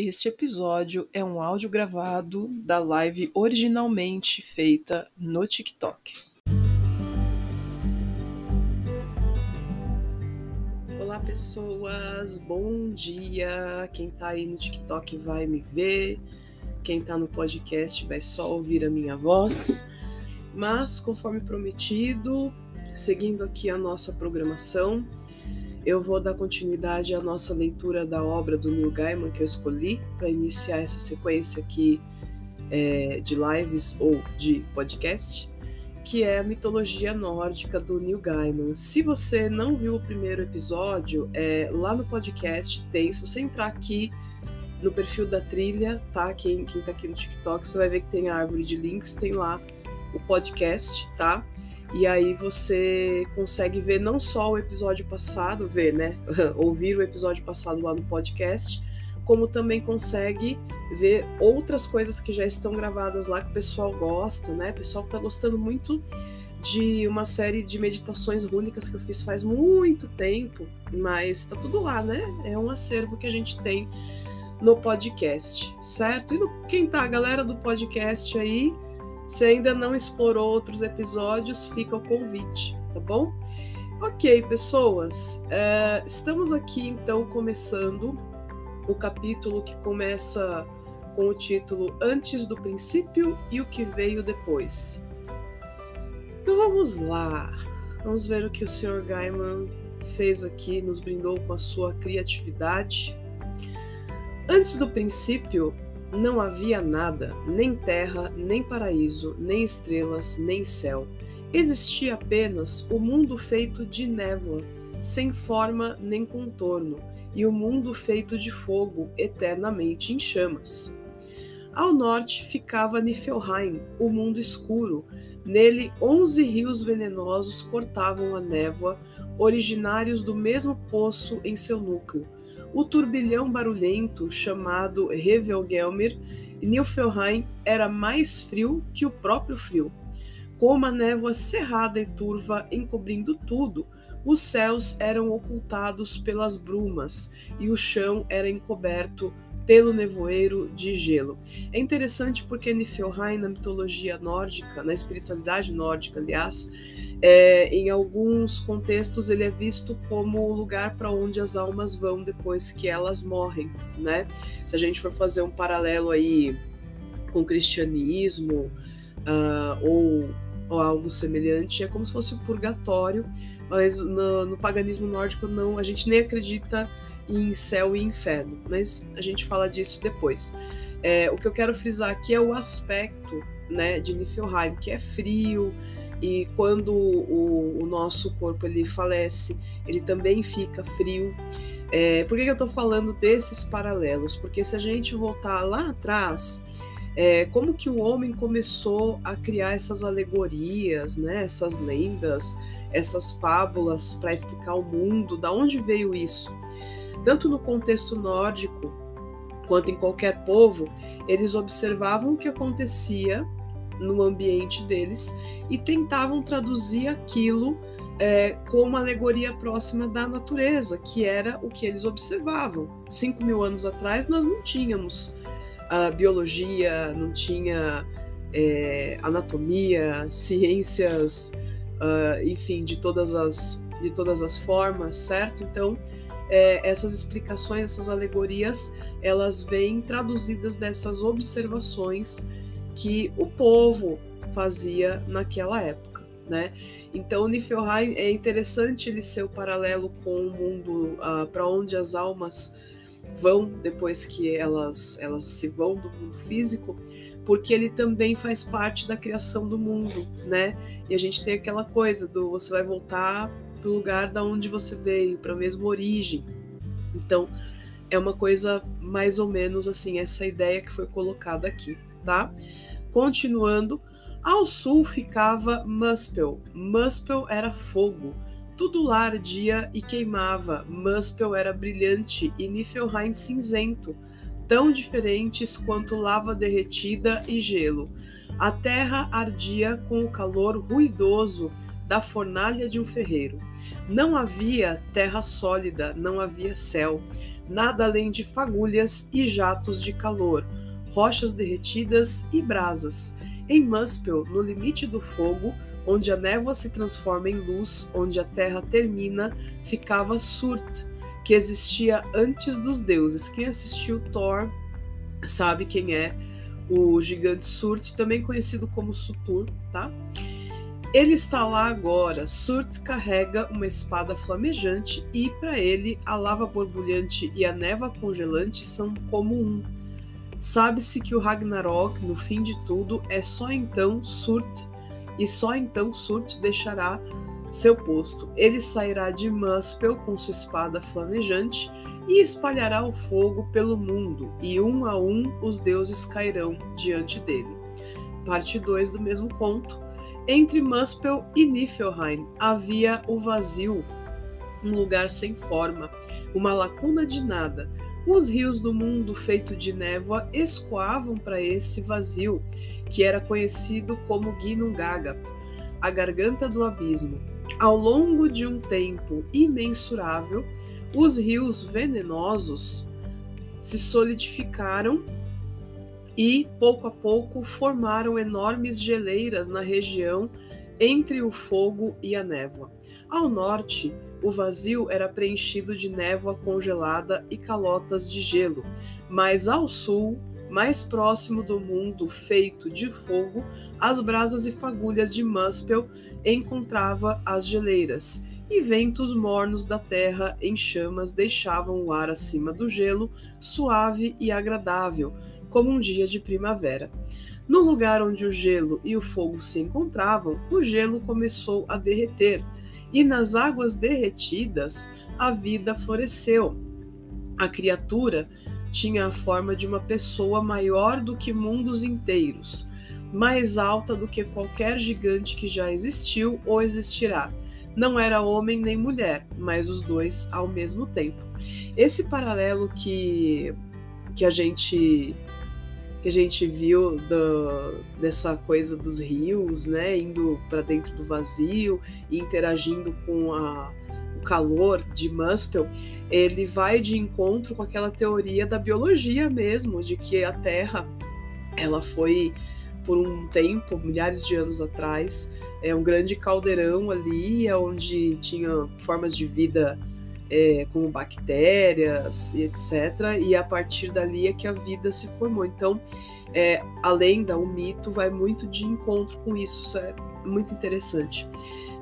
Este episódio é um áudio gravado da live originalmente feita no TikTok. Olá, pessoas, bom dia! Quem tá aí no TikTok vai me ver, quem tá no podcast vai só ouvir a minha voz. Mas, conforme prometido, seguindo aqui a nossa programação, eu vou dar continuidade à nossa leitura da obra do Neil Gaiman que eu escolhi para iniciar essa sequência aqui é, de lives ou de podcast, que é a mitologia nórdica do Neil Gaiman. Se você não viu o primeiro episódio, é, lá no podcast tem. Se você entrar aqui no perfil da trilha, tá? Quem, quem tá aqui no TikTok, você vai ver que tem a árvore de links, tem lá o podcast, tá? E aí você consegue ver não só o episódio passado, ver, né? Ouvir o episódio passado lá no podcast, como também consegue ver outras coisas que já estão gravadas lá que o pessoal gosta, né? O pessoal tá gostando muito de uma série de meditações rúnicas que eu fiz faz muito tempo, mas tá tudo lá, né? É um acervo que a gente tem no podcast, certo? E no, quem tá, a galera do podcast aí, se ainda não explorou outros episódios, fica o convite, tá bom? Ok, pessoas, é, estamos aqui então começando o capítulo que começa com o título Antes do Princípio e o que veio depois. Então vamos lá, vamos ver o que o Sr. Gaiman fez aqui, nos brindou com a sua criatividade. Antes do princípio, não havia nada, nem terra, nem paraíso, nem estrelas, nem céu. Existia apenas o mundo feito de névoa, sem forma nem contorno, e o mundo feito de fogo, eternamente em chamas. Ao norte ficava Niflheim, o mundo escuro. Nele, onze rios venenosos cortavam a névoa, originários do mesmo poço em seu núcleo o turbilhão barulhento chamado Revelgelmir, Nilfelheim era mais frio que o próprio frio. Com uma névoa cerrada e turva encobrindo tudo, os céus eram ocultados pelas brumas e o chão era encoberto pelo nevoeiro de gelo. É interessante porque Niflheim, na mitologia nórdica, na espiritualidade nórdica, aliás, é, em alguns contextos ele é visto como o lugar para onde as almas vão depois que elas morrem, né? Se a gente for fazer um paralelo aí com o cristianismo uh, ou, ou, algo semelhante, é como se fosse o purgatório, mas no, no paganismo nórdico não, a gente nem acredita em céu e inferno, mas a gente fala disso depois. É, o que eu quero frisar aqui é o aspecto né, de Niflheim, que é frio, e quando o, o nosso corpo ele falece, ele também fica frio. É, por que, que eu estou falando desses paralelos? Porque se a gente voltar lá atrás, é, como que o homem começou a criar essas alegorias, né, essas lendas, essas fábulas para explicar o mundo, da onde veio isso? Tanto no contexto nórdico quanto em qualquer povo, eles observavam o que acontecia no ambiente deles e tentavam traduzir aquilo é, alegoria próxima da natureza, que era o que eles observavam. Cinco mil anos atrás nós não tínhamos a biologia, não tinha é, anatomia, ciências, uh, enfim, de todas as de todas as formas, certo? Então é, essas explicações, essas alegorias, elas vêm traduzidas dessas observações que o povo fazia naquela época. Né? Então, Niflheim é interessante ele ser o paralelo com o mundo uh, para onde as almas vão depois que elas elas se vão do mundo físico, porque ele também faz parte da criação do mundo, né? E a gente tem aquela coisa do você vai voltar para o lugar da onde você veio, para a mesma origem. Então, é uma coisa mais ou menos assim essa ideia que foi colocada aqui, tá? Continuando, ao sul ficava Muspel. Muspel era fogo. Tudo lá ardia e queimava. Muspel era brilhante e Niflheim cinzento, tão diferentes quanto lava derretida e gelo. A terra ardia com o calor ruidoso da fornalha de um ferreiro. Não havia terra sólida, não havia céu, nada além de fagulhas e jatos de calor, rochas derretidas e brasas. Em Muspel, no limite do fogo, onde a névoa se transforma em luz, onde a terra termina, ficava Surt, que existia antes dos deuses. Quem assistiu Thor sabe quem é o gigante Surt, também conhecido como Sutur, tá? Ele está lá agora. Surt carrega uma espada flamejante e, para ele, a lava borbulhante e a neva congelante são como um. Sabe-se que o Ragnarok, no fim de tudo, é só então Surt, e só então Surt deixará seu posto. Ele sairá de Muspel com sua espada flamejante e espalhará o fogo pelo mundo, e um a um os deuses cairão diante dele. Parte 2 do mesmo conto. Entre Muspel e Niflheim havia o vazio, um lugar sem forma, uma lacuna de nada. Os rios do mundo feito de névoa escoavam para esse vazio, que era conhecido como Ginnungagap, a garganta do abismo. Ao longo de um tempo imensurável, os rios venenosos se solidificaram e, pouco a pouco, formaram enormes geleiras na região entre o fogo e a névoa. Ao norte, o vazio era preenchido de névoa congelada e calotas de gelo, mas ao sul, mais próximo do mundo feito de fogo, as brasas e fagulhas de Muspel encontrava as geleiras, e ventos mornos da terra em chamas deixavam o ar acima do gelo suave e agradável, como um dia de primavera. No lugar onde o gelo e o fogo se encontravam, o gelo começou a derreter, e nas águas derretidas a vida floresceu. A criatura tinha a forma de uma pessoa maior do que mundos inteiros, mais alta do que qualquer gigante que já existiu ou existirá. Não era homem nem mulher, mas os dois ao mesmo tempo. Esse paralelo que, que a gente que a gente viu do, dessa coisa dos rios, né, indo para dentro do vazio e interagindo com a, o calor de Muspel, ele vai de encontro com aquela teoria da biologia mesmo, de que a Terra ela foi por um tempo, milhares de anos atrás, é um grande caldeirão ali, onde tinha formas de vida é, como bactérias e etc. E a partir dali é que a vida se formou. Então, é, a lenda, o mito, vai muito de encontro com isso. Isso é muito interessante.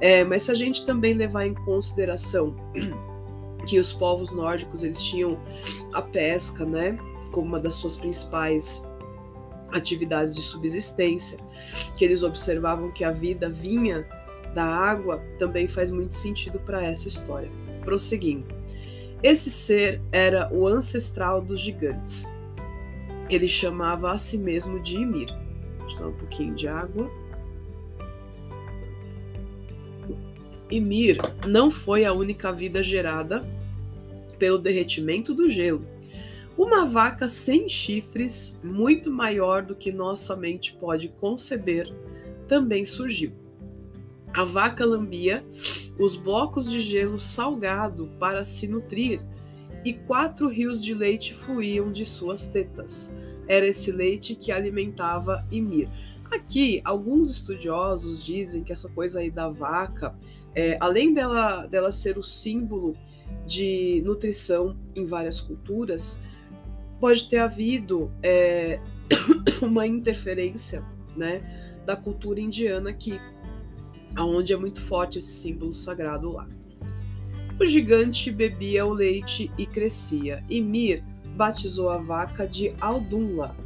É, mas se a gente também levar em consideração que os povos nórdicos eles tinham a pesca, né, como uma das suas principais atividades de subsistência, que eles observavam que a vida vinha da água, também faz muito sentido para essa história. Prosseguindo. Esse ser era o ancestral dos gigantes. Ele chamava a si mesmo de Ymir. Deixa eu dar um pouquinho de água. Ymir não foi a única vida gerada pelo derretimento do gelo. Uma vaca sem chifres, muito maior do que nossa mente pode conceber, também surgiu. A vaca lambia os blocos de gelo salgado para se nutrir, e quatro rios de leite fluíam de suas tetas. Era esse leite que alimentava Ymir. Aqui, alguns estudiosos dizem que essa coisa aí da vaca, é, além dela, dela ser o símbolo de nutrição em várias culturas, pode ter havido é, uma interferência né, da cultura indiana aqui aonde é muito forte esse símbolo sagrado lá. O gigante bebia o leite e crescia, e Mir batizou a vaca de Aldunla.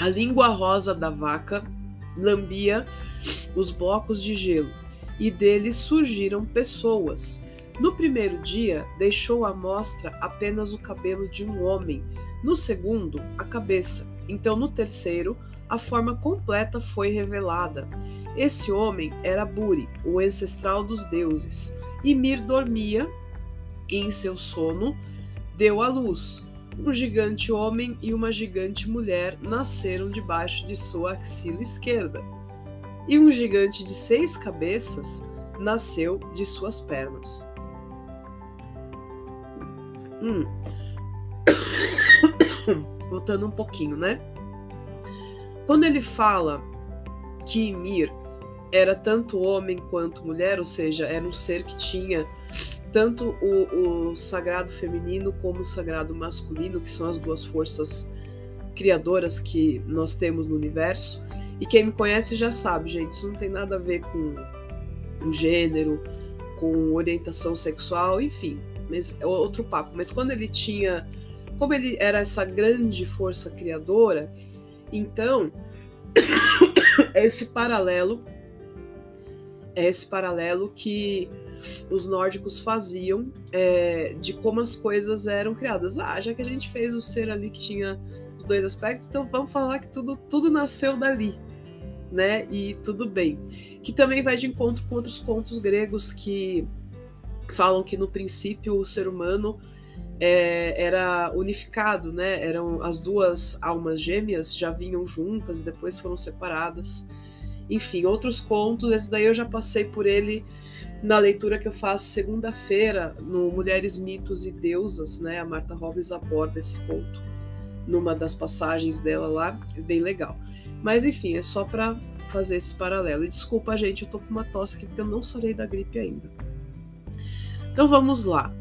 A língua rosa da vaca lambia os blocos de gelo, e deles surgiram pessoas. No primeiro dia, deixou à mostra apenas o cabelo de um homem, no segundo, a cabeça. Então, no terceiro, a forma completa foi revelada. Esse homem era Buri, o ancestral dos deuses. E Mir dormia e, em seu sono, deu à luz. um gigante homem e uma gigante mulher nasceram debaixo de sua axila esquerda, e um gigante de seis cabeças nasceu de suas pernas. Hum. Voltando um pouquinho, né? Quando ele fala que Ymir era tanto homem quanto mulher, ou seja, era um ser que tinha tanto o, o, sagrado feminino como o sagrado masculino, que são as duas forças criadoras que nós temos no universo. E quem me conhece já sabe, gente, isso não tem nada a ver com um gênero, com orientação sexual, enfim, mas é outro papo. Mas quando ele tinha, como ele era essa grande força criadora, então esse paralelo é esse paralelo que os nórdicos faziam é, de como as coisas eram criadas. Ah, já que a gente fez o ser ali que tinha os dois aspectos, então vamos falar que tudo, tudo nasceu dali, né? E tudo bem. Que também vai de encontro com outros contos gregos que falam que no princípio o ser humano é, era unificado, né? Eram as duas almas gêmeas já vinham juntas, depois foram separadas. Enfim, outros contos, esse daí eu já passei por ele na leitura que eu faço segunda-feira no Mulheres, Mitos e Deusas, né? A Marta Robles aborda esse conto numa das passagens dela lá, é bem legal. Mas enfim, é só para fazer esse paralelo. E desculpa, gente, eu tô com uma tosse aqui porque eu não sarei da gripe ainda. Então vamos lá.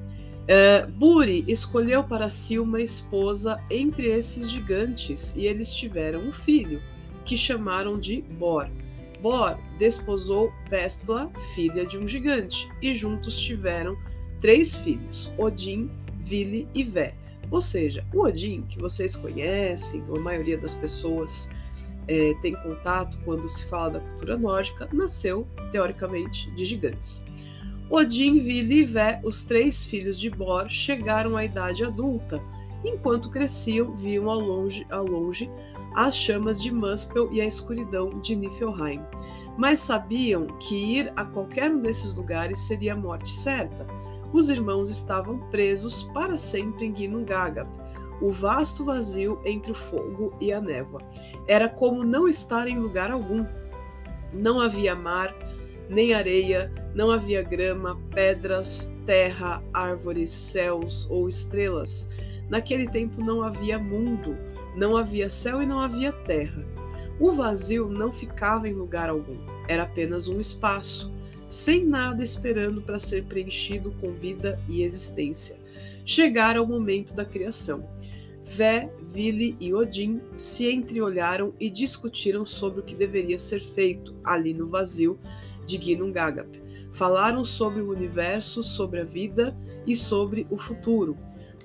É, Buri escolheu para si uma esposa entre esses gigantes e eles tiveram um filho, que chamaram de Bor. Bor desposou Bestla, filha de um gigante, e juntos tiveram três filhos: Odin, Vili e Vé. Ou seja, o Odin, que vocês conhecem, a maioria das pessoas é, tem contato quando se fala da cultura nórdica, nasceu, teoricamente, de gigantes. Odin, Vili e Vé, os três filhos de Bor, chegaram à idade adulta. Enquanto cresciam, viam ao longe, ao longe as chamas de Muspel e a escuridão de Niflheim. Mas sabiam que ir a qualquer um desses lugares seria a morte certa. Os irmãos estavam presos para sempre em Ginnungagap, o vasto vazio entre o fogo e a névoa. Era como não estar em lugar algum. Não havia mar, nem areia, não havia grama, pedras, terra, árvores, céus ou estrelas. Naquele tempo não havia mundo, não havia céu e não havia terra. O vazio não ficava em lugar algum, era apenas um espaço, sem nada esperando para ser preenchido com vida e existência. Chegara o momento da criação. Vé, Vili e Odin se entreolharam e discutiram sobre o que deveria ser feito ali no vazio de Ginnungagap. Falaram sobre o universo, sobre a vida e sobre o futuro.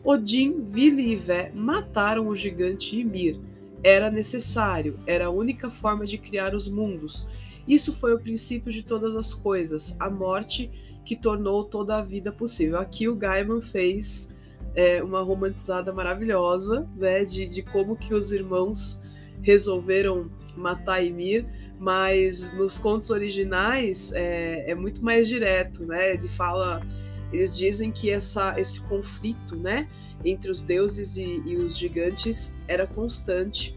Odin, Vili e Vé mataram o gigante Ymir. Era necessário, era a única forma de criar os mundos. Isso foi o princípio de todas as coisas, a morte que tornou toda a vida possível. Aqui o Gaiman fez é, uma romantizada maravilhosa né, de, de como que os irmãos resolveram matar Ymir, mas nos contos originais é, é muito mais direto, né? Ele fala eles dizem que essa, esse conflito né, entre os deuses e, e os gigantes era constante.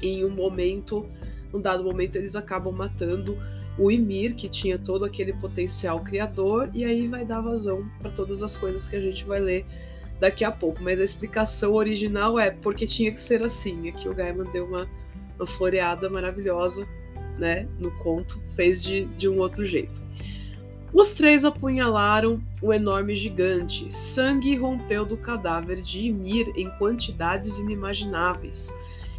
E em um momento, num dado momento, eles acabam matando o Ymir, que tinha todo aquele potencial criador, e aí vai dar vazão para todas as coisas que a gente vai ler daqui a pouco. Mas a explicação original é porque tinha que ser assim. Aqui o Gaiman deu uma, uma floreada maravilhosa né, no conto, fez de, de um outro jeito. Os três apunhalaram o enorme gigante. Sangue rompeu do cadáver de Ymir em quantidades inimagináveis.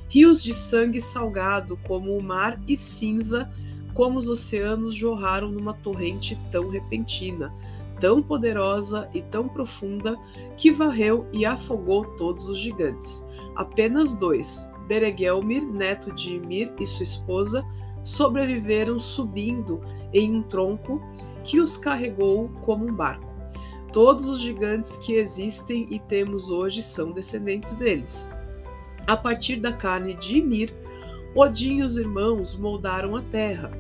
Rios de sangue salgado, como o mar, e cinza, como os oceanos, jorraram numa torrente tão repentina, tão poderosa e tão profunda, que varreu e afogou todos os gigantes. Apenas dois, Beregelmir, neto de Ymir, e sua esposa, sobreviveram subindo em um tronco que os carregou como um barco. Todos os gigantes que existem e temos hoje são descendentes deles. A partir da carne de Ymir, Odin e os irmãos moldaram a terra.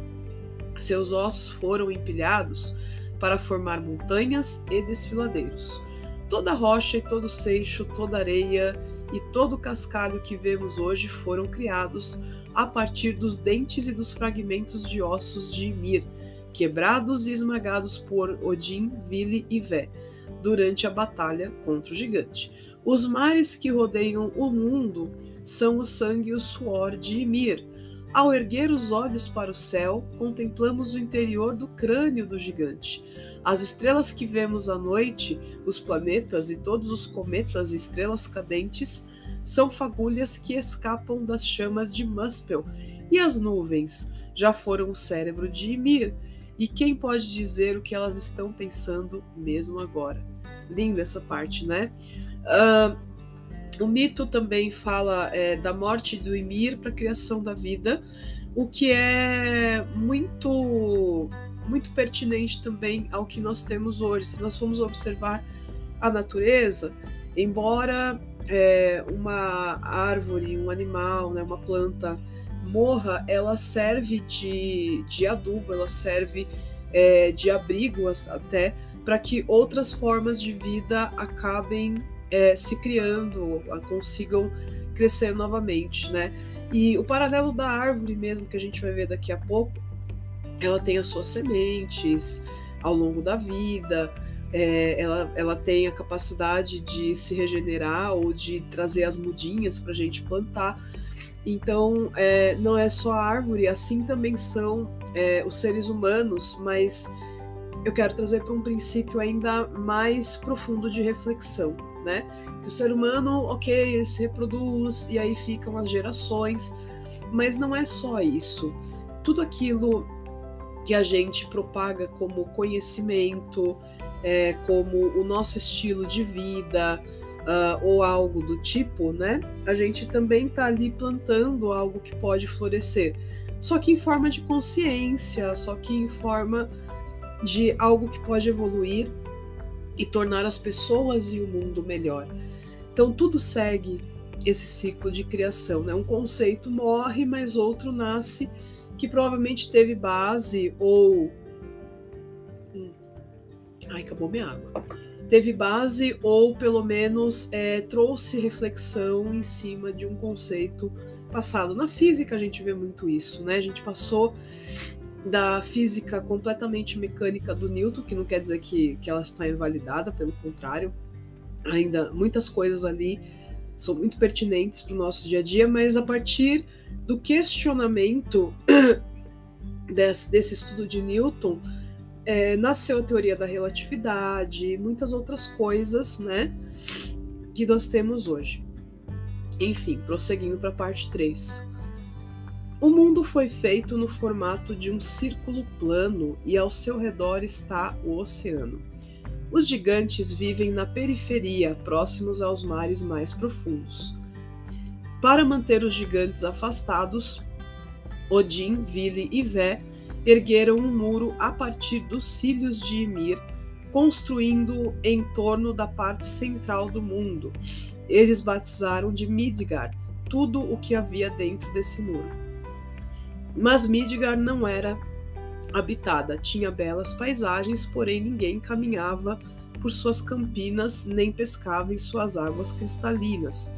Seus ossos foram empilhados para formar montanhas e desfiladeiros. Toda rocha e todo seixo, toda areia e todo o cascalho que vemos hoje foram criados a partir dos dentes e dos fragmentos de ossos de Ymir, quebrados e esmagados por Odin, Vili e Vé, durante a batalha contra o gigante. Os mares que rodeiam o mundo são o sangue e o suor de Ymir. Ao erguer os olhos para o céu, contemplamos o interior do crânio do gigante. As estrelas que vemos à noite, os planetas e todos os cometas e estrelas cadentes são fagulhas que escapam das chamas de Muspel, e as nuvens já foram o cérebro de Ymir. E quem pode dizer o que elas estão pensando mesmo agora? Linda essa parte, né? Uh, o mito também fala é, da morte do Ymir para a criação da vida, o que é muito muito pertinente também ao que nós temos hoje. Se nós formos observar a natureza, embora é, uma árvore, um animal, né, uma planta morra, ela serve de, de adubo, ela serve é, de abrigo até para que outras formas de vida acabem é, se criando, consigam crescer novamente, né? E o paralelo da árvore mesmo que a gente vai ver daqui a pouco ela tem as suas sementes ao longo da vida, é, ela, ela tem a capacidade de se regenerar ou de trazer as mudinhas para a gente plantar. Então, é, não é só a árvore, assim também são é, os seres humanos, mas eu quero trazer para um princípio ainda mais profundo de reflexão, né? Que o ser humano, ok, se reproduz e aí ficam as gerações, mas não é só isso. Tudo aquilo que a gente propaga como conhecimento, é, como o nosso estilo de vida uh, ou algo do tipo, né? A gente também está ali plantando algo que pode florescer, só que em forma de consciência, só que em forma de algo que pode evoluir e tornar as pessoas e o mundo melhor. Então tudo segue esse ciclo de criação, né? Um conceito morre, mas outro nasce que provavelmente teve base ou. Hum. Ai, acabou minha água. Teve base ou pelo menos é, trouxe reflexão em cima de um conceito passado. Na física a gente vê muito isso, né? A gente passou da física completamente mecânica do Newton, que não quer dizer que, que ela está invalidada, pelo contrário, ainda muitas coisas ali são muito pertinentes para o nosso dia a dia, mas a partir do questionamento desse, desse estudo de Newton, é, nasceu a teoria da relatividade e muitas outras coisas, né, que nós temos hoje. Enfim, prosseguindo para a parte 3. O mundo foi feito no formato de um círculo plano e ao seu redor está o oceano. Os gigantes vivem na periferia, próximos aos mares mais profundos. Para manter os gigantes afastados, Odin, Vili e Vé ergueram um muro a partir dos cílios de Ymir, construindo-o em torno da parte central do mundo. Eles batizaram de Midgard tudo o que havia dentro desse muro. Mas Midgard não era habitada, tinha belas paisagens, porém ninguém caminhava por suas campinas nem pescava em suas águas cristalinas.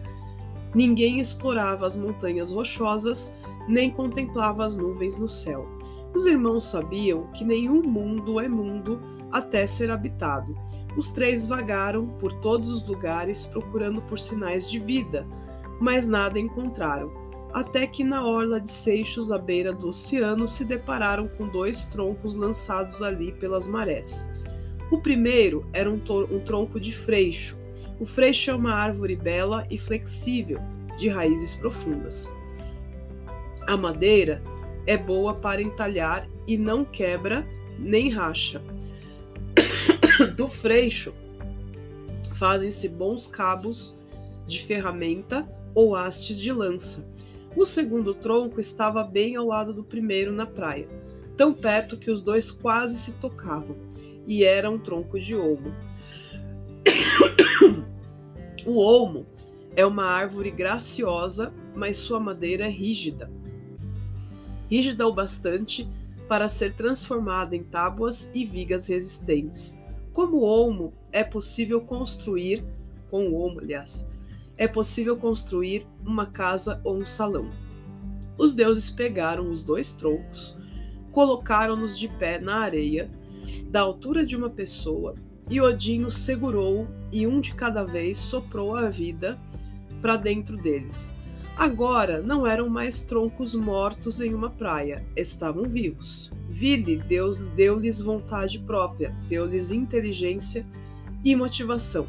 Ninguém explorava as montanhas rochosas, nem contemplava as nuvens no céu. Os irmãos sabiam que nenhum mundo é mundo até ser habitado. Os três vagaram por todos os lugares procurando por sinais de vida, mas nada encontraram até que na orla de Seixos, à beira do oceano, se depararam com dois troncos lançados ali pelas marés. O primeiro era um, um tronco de freixo. O freixo é uma árvore bela e flexível, de raízes profundas. A madeira é boa para entalhar e não quebra nem racha. Do freixo fazem-se bons cabos de ferramenta ou hastes de lança o segundo tronco estava bem ao lado do primeiro na praia, tão perto que os dois quase se tocavam, e era um tronco de olmo. o olmo é uma árvore graciosa, mas sua madeira é rígida. Rígida o bastante para ser transformada em tábuas e vigas resistentes. Como o olmo, é possível construir, com o olmo, aliás, é possível construir uma casa ou um salão. Os deuses pegaram os dois troncos, colocaram-nos de pé na areia, da altura de uma pessoa, e Odin os segurou e um de cada vez soprou a vida para dentro deles. Agora não eram mais troncos mortos em uma praia, estavam vivos. Vili, Deus deu-lhes vontade própria, deu-lhes inteligência e motivação.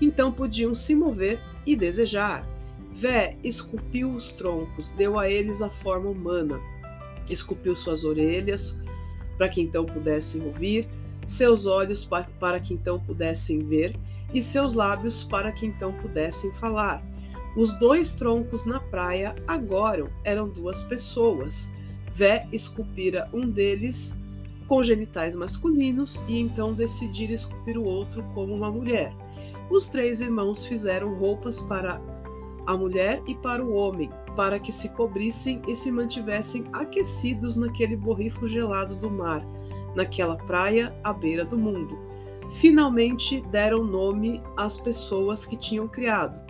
Então podiam se mover e desejar. Vé esculpiu os troncos, deu a eles a forma humana, esculpiu suas orelhas para que então pudessem ouvir, seus olhos para, que então pudessem ver, e seus lábios para que então pudessem falar. Os dois troncos na praia agora eram duas pessoas. Vé esculpira um deles com genitais masculinos e então decidira esculpir o outro como uma mulher. Os três irmãos fizeram roupas para a mulher e para o homem, para que se cobrissem e se mantivessem aquecidos naquele borrifo gelado do mar, naquela praia à beira do mundo. Finalmente deram nome às pessoas que tinham criado.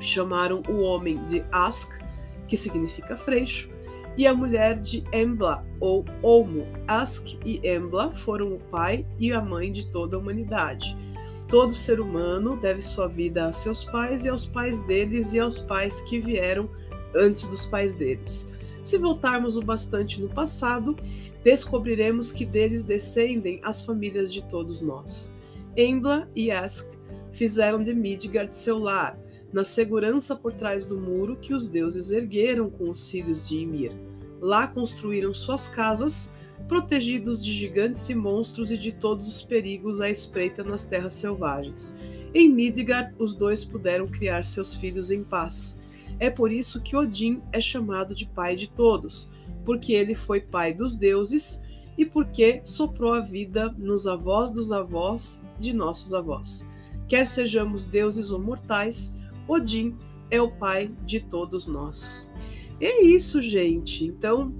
Chamaram o homem de Ask, que significa freixo, e a mulher de Embla ou Olmo. Ask e Embla foram o pai e a mãe de toda a humanidade. Todo ser humano deve sua vida a seus pais e aos pais deles e aos pais que vieram antes dos pais deles. Se voltarmos o bastante no passado, descobriremos que deles descendem as famílias de todos nós. Embla e Ask fizeram de Midgard seu lar, na segurança por trás do muro que os deuses ergueram com os filhos de Ymir. Lá construíram suas casas protegidos de gigantes e monstros e de todos os perigos à espreita nas terras selvagens. Em Midgard, os dois puderam criar seus filhos em paz. É por isso que Odin é chamado de pai de todos, porque ele foi pai dos deuses e porque soprou a vida nos avós dos avós de nossos avós. Quer sejamos deuses ou mortais, Odin é o pai de todos nós. É isso, gente. Então,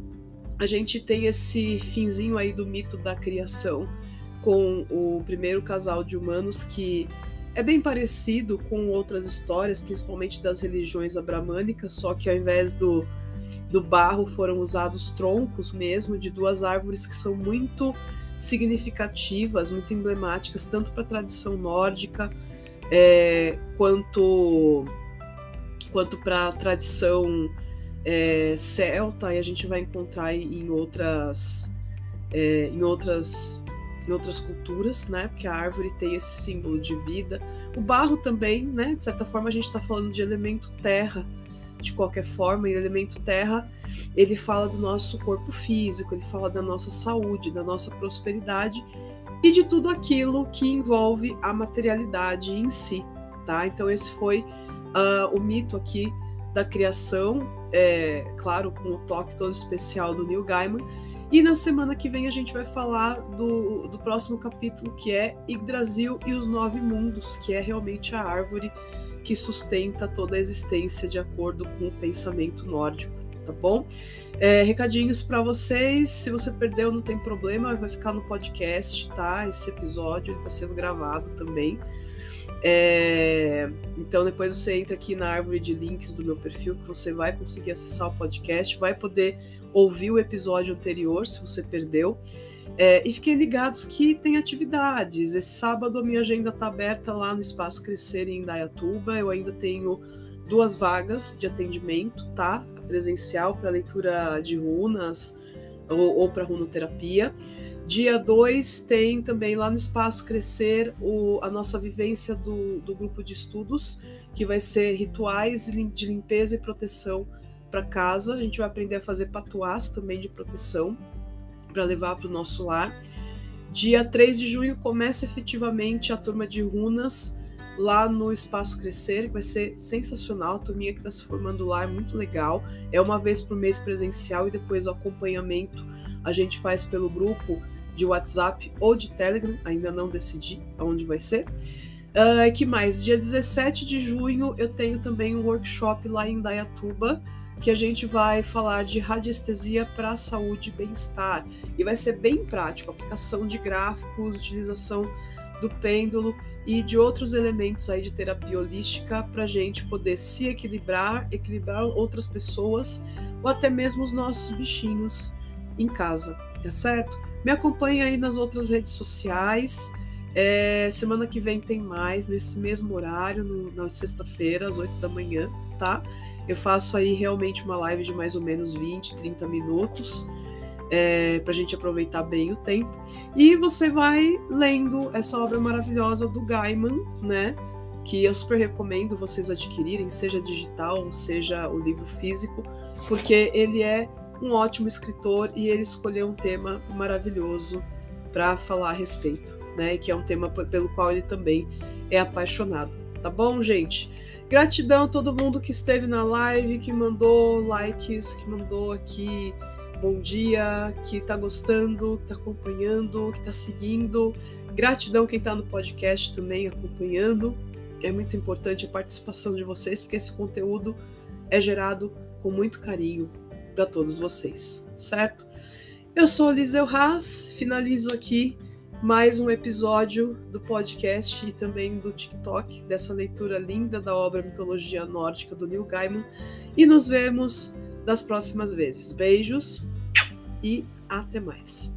a gente tem esse finzinho aí do mito da criação com o primeiro casal de humanos que é bem parecido com outras histórias, principalmente das religiões abramânicas, só que ao invés do, do barro foram usados troncos mesmo de duas árvores que são muito significativas, muito emblemáticas, tanto para a tradição nórdica é, quanto, quanto para a tradição é, celta e a gente vai encontrar em outras é, em outras em outras culturas, né? Porque a árvore tem esse símbolo de vida. O barro também, né? De certa forma a gente está falando de elemento terra, de qualquer forma. E elemento terra ele fala do nosso corpo físico, ele fala da nossa saúde, da nossa prosperidade e de tudo aquilo que envolve a materialidade em si, tá? Então esse foi uh, o mito aqui da criação é, claro, com o toque todo especial do Neil Gaiman. E na semana que vem a gente vai falar do, do próximo capítulo, que é Yggdrasil e os Nove Mundos, que é realmente a árvore que sustenta toda a existência de acordo com o pensamento nórdico, tá bom? É, recadinhos para vocês, se você perdeu não tem problema, vai ficar no podcast, tá? Esse episódio está sendo gravado também. É, então depois você entra aqui na árvore de links do meu perfil que você vai conseguir acessar o podcast, vai poder ouvir o episódio anterior se você perdeu. É, e fiquem ligados que tem atividades. Esse sábado a minha agenda está aberta lá no Espaço Crescer em Indaiatuba. Eu ainda tenho duas vagas de atendimento, tá? Presencial para leitura de runas ou, ou para runoterapia. Dia 2 tem também lá no Espaço Crescer o, a nossa vivência do, do grupo de estudos, que vai ser rituais de limpeza e proteção para casa. A gente vai aprender a fazer patuás também de proteção para levar para o nosso lar. Dia 3 de junho começa efetivamente a turma de runas lá no Espaço Crescer, que vai ser sensacional. A turminha que está se formando lá é muito legal. É uma vez por mês presencial e depois o acompanhamento a gente faz pelo grupo de WhatsApp ou de Telegram, ainda não decidi aonde vai ser. Uh, que mais? Dia 17 de junho eu tenho também um workshop lá em Dayatuba que a gente vai falar de radiestesia para saúde e bem-estar. E vai ser bem prático, aplicação de gráficos, utilização do pêndulo e de outros elementos aí de terapia holística para a gente poder se equilibrar, equilibrar outras pessoas ou até mesmo os nossos bichinhos em casa, tá certo? Me acompanhe aí nas outras redes sociais. É, semana que vem tem mais, nesse mesmo horário, no, na sexta-feira, às 8 da manhã, tá? Eu faço aí realmente uma live de mais ou menos 20, 30 minutos é, para a gente aproveitar bem o tempo. E você vai lendo essa obra maravilhosa do Gaiman, né? Que eu super recomendo vocês adquirirem, seja digital, seja o livro físico, porque ele é um ótimo escritor e ele escolheu um tema maravilhoso para falar a respeito, né? Que é um tema pelo qual ele também é apaixonado. Tá bom, gente? Gratidão a todo mundo que esteve na live, que mandou likes, que mandou aqui bom dia, que está gostando, que está acompanhando, que está seguindo. Gratidão quem está no podcast também acompanhando. É muito importante a participação de vocês, porque esse conteúdo é gerado com muito carinho para todos vocês, certo? Eu sou Liseu Haas, finalizo aqui mais um episódio do podcast e também do TikTok, dessa leitura linda da obra Mitologia Nórdica do Neil Gaiman, e nos vemos das próximas vezes. Beijos e até mais.